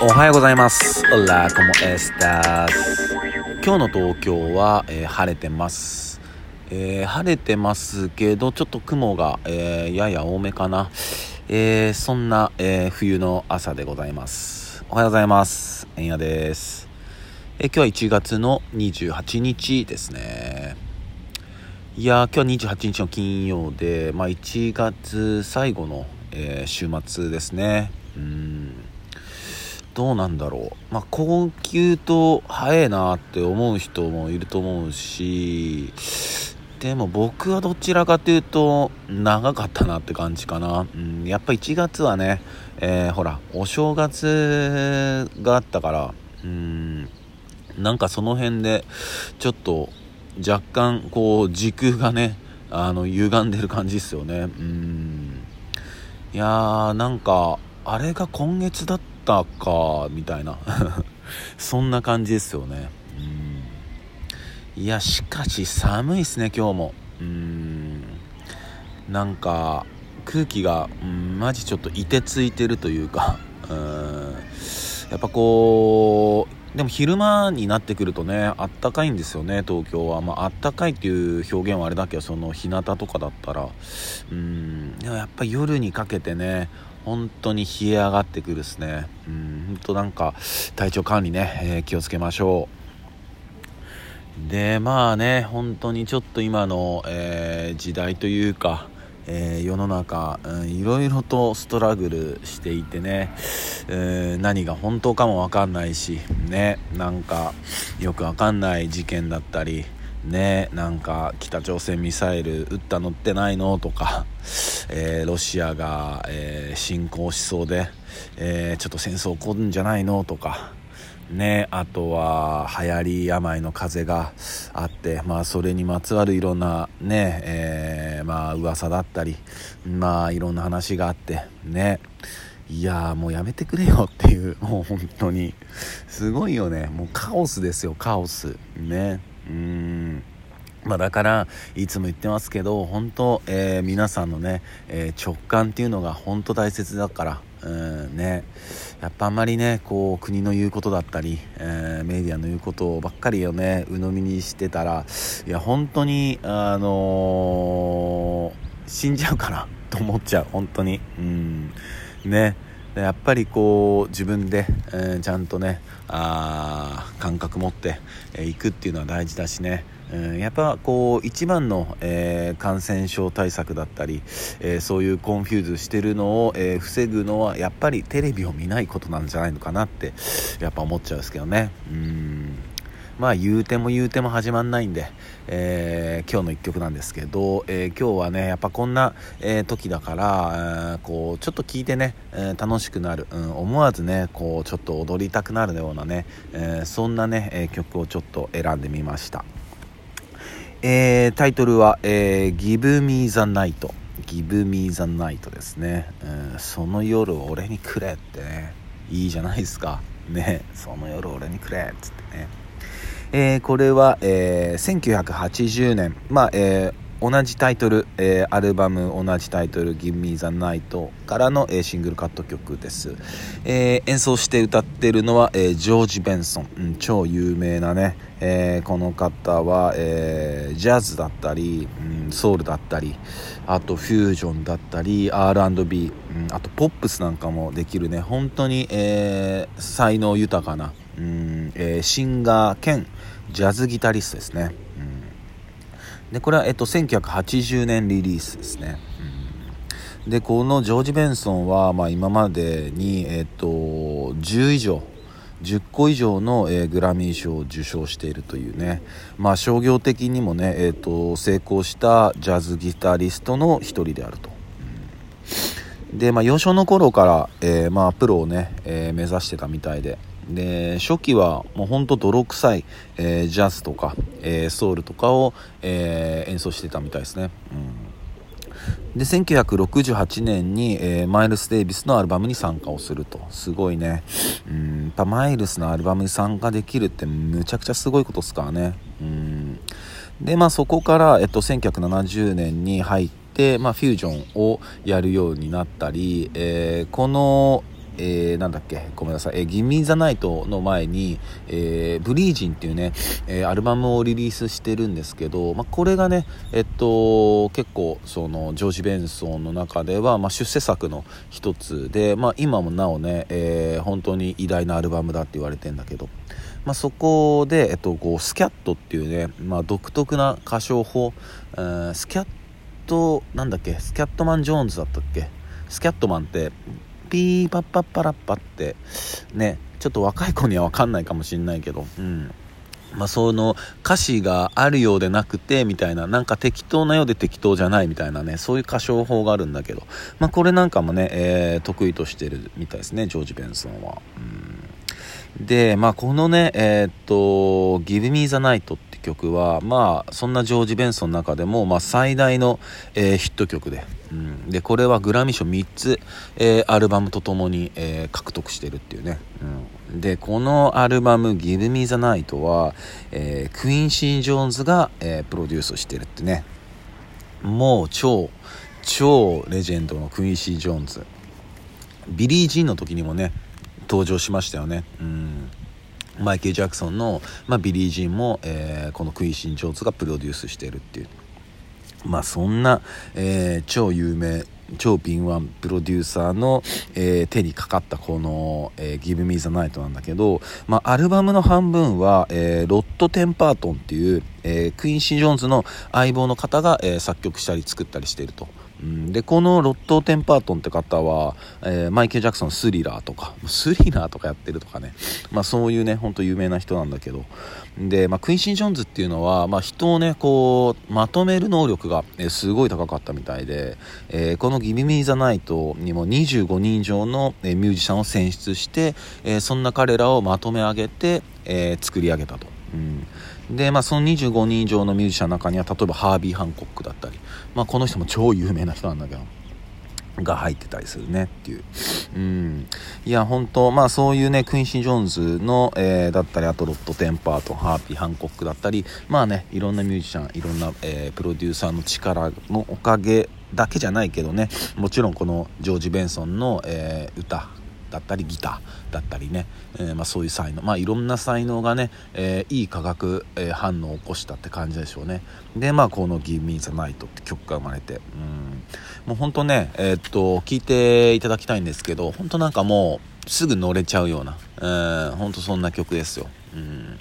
おはようございます。オラコモエスタス。今日の東京は、えー晴れてます。えー晴れてますけど、ちょっと雲が、えーやや多めかな。えそんな、え冬の朝でございます。おはようございます。えんやです。え今日は1月の28日ですね。いやー今日は28日の金曜で、まあ、1月最後の、え週末ですねうんどうなんだろう。まあ高級と早いなって思う人もいると思うしでも僕はどちらかというと長かったなって感じかな、うん、やっぱ1月はね、えーほらお正月があったからうんなんかその辺でちょっと若干こう時空がねあの歪んでる感じですよね。うん。いやーなんかあれが今月だったかみたいな。そんな感じですよね。うん。いやしかし寒いですね今日も。うん。なんか空気が、うん、マジちょっと凍てついてるというか。うん。やっぱこうでも昼間になってくるとねあったかいんですよね東京は。まあったかいっていう表現はあれだけどその日向とかだったら。うん。でもやっぱ夜にかけてね本当に冷え上がってくるですね。うん。本当なんか体調管理ね、えー気をつけましょう。でまあね本当にちょっと今の、えー時代というかえー世の中、うん、いろいろとストラグルしていてね、えー何が本当かも分かんないしねなんかよく分かんない事件だったりねなんか北朝鮮ミサイル撃ったのってないのとか、えーロシアが、えー侵攻しそうで、えちょっと戦争起こるんじゃないのとかね、あとは流行り病の風があって、まあ、それにまつわるいろんなね、えーまあ噂だったりまあいろんな話があってね。いやーもうやめてくれよっていう もう本当に。すごいよね。もうカオスですよカオス。ね。うん。まあだからいつも言ってますけど本当、えー皆さんのね、えー直感っていうのが本当大切だからうんね。やっぱあんまりねこう国の言うことだったり、えーメディアの言うことばっかりをね鵜呑みにしてたらいや本当にあのー死んじゃうかなと思っちゃう本当に。うん。ね。やっぱりこう自分で、えーちゃんとねあ感覚持ってい、えーくっていうのは大事だしね、やっぱこう一番の、えー感染症対策だったり、えーそういう confuse してるのを、えー防ぐのはやっぱりテレビを見ないことなんじゃないのかなってやっぱ思っちゃうんですけどね。うん。まあ言うても言うても始まんないんで、えー今日の一曲なんですけど、えー今日はねやっぱこんな、えー時だから、こうちょっと聞いてね、え楽しくなる、うん、思わずねこうちょっと踊りたくなるようなね、えそんなね、え曲をちょっと選んでみました。えータイトルは、えー Give Me the Night Give Me the Night ですね、うんその夜を俺にくれってね。いいじゃないですか。ね。その夜俺にくれっつってね。えーこれは、えー1980年。まあえー同じタイトル、えーアルバム同じタイトル「Give Me the Night」からの、えーシングルカット曲です、えー演奏して歌ってるのは、えージョージ・ベンソン、うん超有名なね、えーこの方は、えージャズだったり、うんソウルだったりあとフュージョンだったり R&B、うんあとポップスなんかもできるね。本当に、えー才能豊かな、うんえーシンガー兼ジャズギタリストですね、でこれは、えっと、1980年リリースですね、うん。でこのジョージ・ベンソンは、まあ、今までに、えっと、10以上10個以上の、えグラミー賞を受賞しているというね、まあ、商業的にもね、えっと成功したジャズギタリストの一人であると。で、まあ、幼少の頃から、えーまあ、プロをね、えー目指してたみたいで。で初期はもうほんと泥臭い、えージャズとか、えーソウルとかを、えー演奏してたみたいですね、うん、で1968年に、えーマイルス・デイビスのアルバムに参加をすると。すごいね、うん、やっぱマイルスのアルバムに参加できるってむちゃくちゃすごいことですからね、うん、でまあそこから、えっと、1970年に入って、まあ、フュージョンをやるようになったり、えーこのえー、なんだっけ、ごめんなさい、えー、ギミーザナイトの前に、えー、ブリージンっていうね、えー、アルバムをリリースしてるんですけど、まあ、これがね、えっと、結構、その、ジョージ・ベンソンの中では、まあ、出世作の一つで、まあ、今もなおね、えー、本当に偉大なアルバムだって言われてんだけど、まあ、そこで、えっと、こうスキャットっていうね、まあ、独特な歌唱法、えー、スキャットなんだっけスキャットマン・ジョーンズだったっけ？スキャットマンってピーパッパッパラッパってねちょっと若い子には分かんないかもしんないけどうんまあ、その歌詞があるようでなくてみたいななんか適当なようで適当じゃないみたいなねそういう歌唱法があるんだけど、まあ、これなんかもね、えー、得意としてるみたいですねジョージ・ベンソンは。うんで、まあ、このね、えー、っと、Give Me the Night って曲は、まあ、そんなジョージ・ベンソンの中でも、まあ、最大の、えー、ヒット曲で、うん、でこれはグラミー賞3つ、えー、アルバムとともに、えー、獲得してるっていうね、うん、でこのアルバム「Give Me the Night は」えクイーン・シー・ジョーンズが、えプロデュースしてるってね。もう超超レジェンドのクインシー・ジョーンズ。ビリー・ジーンの時にもね登場しましたよね、うん。マイケル・ジャクソンの、まあ、ビリー・ジーンも、えー、このクインシー・ジョーンズがプロデュースしているっていうまあそんな、えー、超有名超敏腕プロデューサーの、えー、手にかかったこの、えー、Give Me the Night なんだけど、まあ、アルバムの半分は、えー、ロット・テンパートンっていう、えー、クイーンシー・ジョーンズの相棒の方が、えー、作曲したり作ったりしていると。うん、でこのロット・テンパートンって方は、えー、マイケル・ジャクソンスリラーとかスリラーとかやってるとかね、まあ、そういうねほんと有名な人なんだけど。で、まあ、クインシー・ジョーンズっていうのは、まあ、人をねこうまとめる能力が、えー、すごい高かったみたいで、えー、この「ギビミー・ザ・ナイト」にも25人以上の、え、ミュージシャンを選出して、え、そんな彼らをまとめ上げて、え、作り上げたと。うん。で、まあ、その25人以上のミュージシャンの中には例えばハービー・ハンコックだったり、まあ、この人も超有名な人なんだけどが入ってたりするねっていう。うん。いや、本当まあそういうね、クインシー・ジョーンズの、えー、だったり、あとロッド・テンパートン、ハービー・ハンコックだったり、まあね、いろんなミュージシャン、いろんな、えー、プロデューサーの力のおかげだけじゃないけどね、もちろんこのジョージ・ベンソンの、えー、歌、だったりギターだったりね、えー、まあ、そういう才能、まあ、いろんな才能がね、えー、いい化学、え、反応を起こしたって感じでしょうね。でまあこの「Give Me the Night」って曲が生まれてうん。もうほんとねえっと聞いていただきたいんですけど本当なんかもうすぐ乗れちゃうような、えー、ほんとそんな曲ですよ。うん。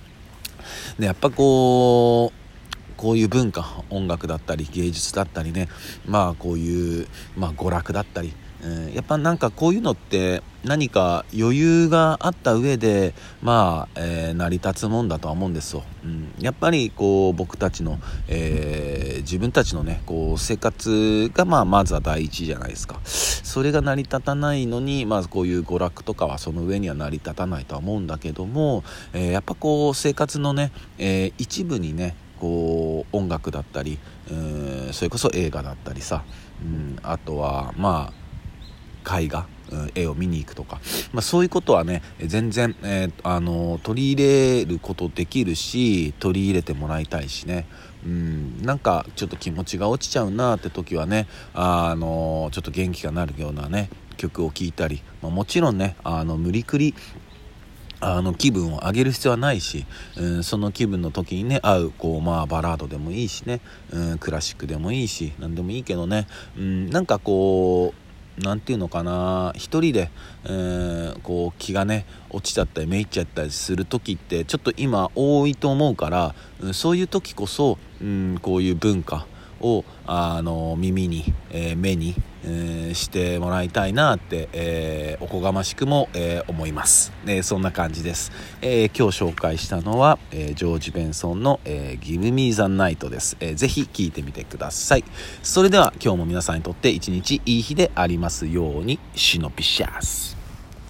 でやっぱこうこういう文化音楽だったり芸術だったりねまあこういう、まあ、娯楽だったりえ、やっぱなんかこういうのって何か余裕があった上でまあ、えー、成り立つもんだとは思うんですよ、うん、やっぱりこう僕たちの、えー、自分たちのねこう生活がまあまずは第一じゃないですか。それが成り立たないのにまずこういう娯楽とかはその上には成り立たないとは思うんだけども、えやっぱこう生活のね、え一部にねこう音楽だったり、えそれこそ映画だったりさ、うん、あとはまあ絵画うん絵を見に行くとか、まあ、そういうことはね全然、えー、あの取り入れることできるし取り入れてもらいたいしね。うんなんかちょっと気持ちが落ちちゃうなって時はねあのちょっと元気がなるようなね曲を聴いたり、まあ、もちろんねあの無理くりあの気分を上げる必要はないし、うん、その気分の時にね合うこう、まあ、バラードでもいいしね、うん、クラシックでもいいし何でもいいけどね、うん、なんかこう何て言うのかな一人で、えー、こう気がね落ちちゃったりめいっちゃったりする時ってちょっと今多いと思うから、そういう時こそ、うん、こういう文化をあの耳に、えー、目に、えー、してもらいたいなって、えー、おこがましくも、え思います、えそんな感じです、え今日紹介したのは、えジョージ・ベンソンの、え Give Me the Night です、えー、ぜひ聴いてみてください。それでは今日も皆さんにとって一日いい日でありますようにシノピシャス。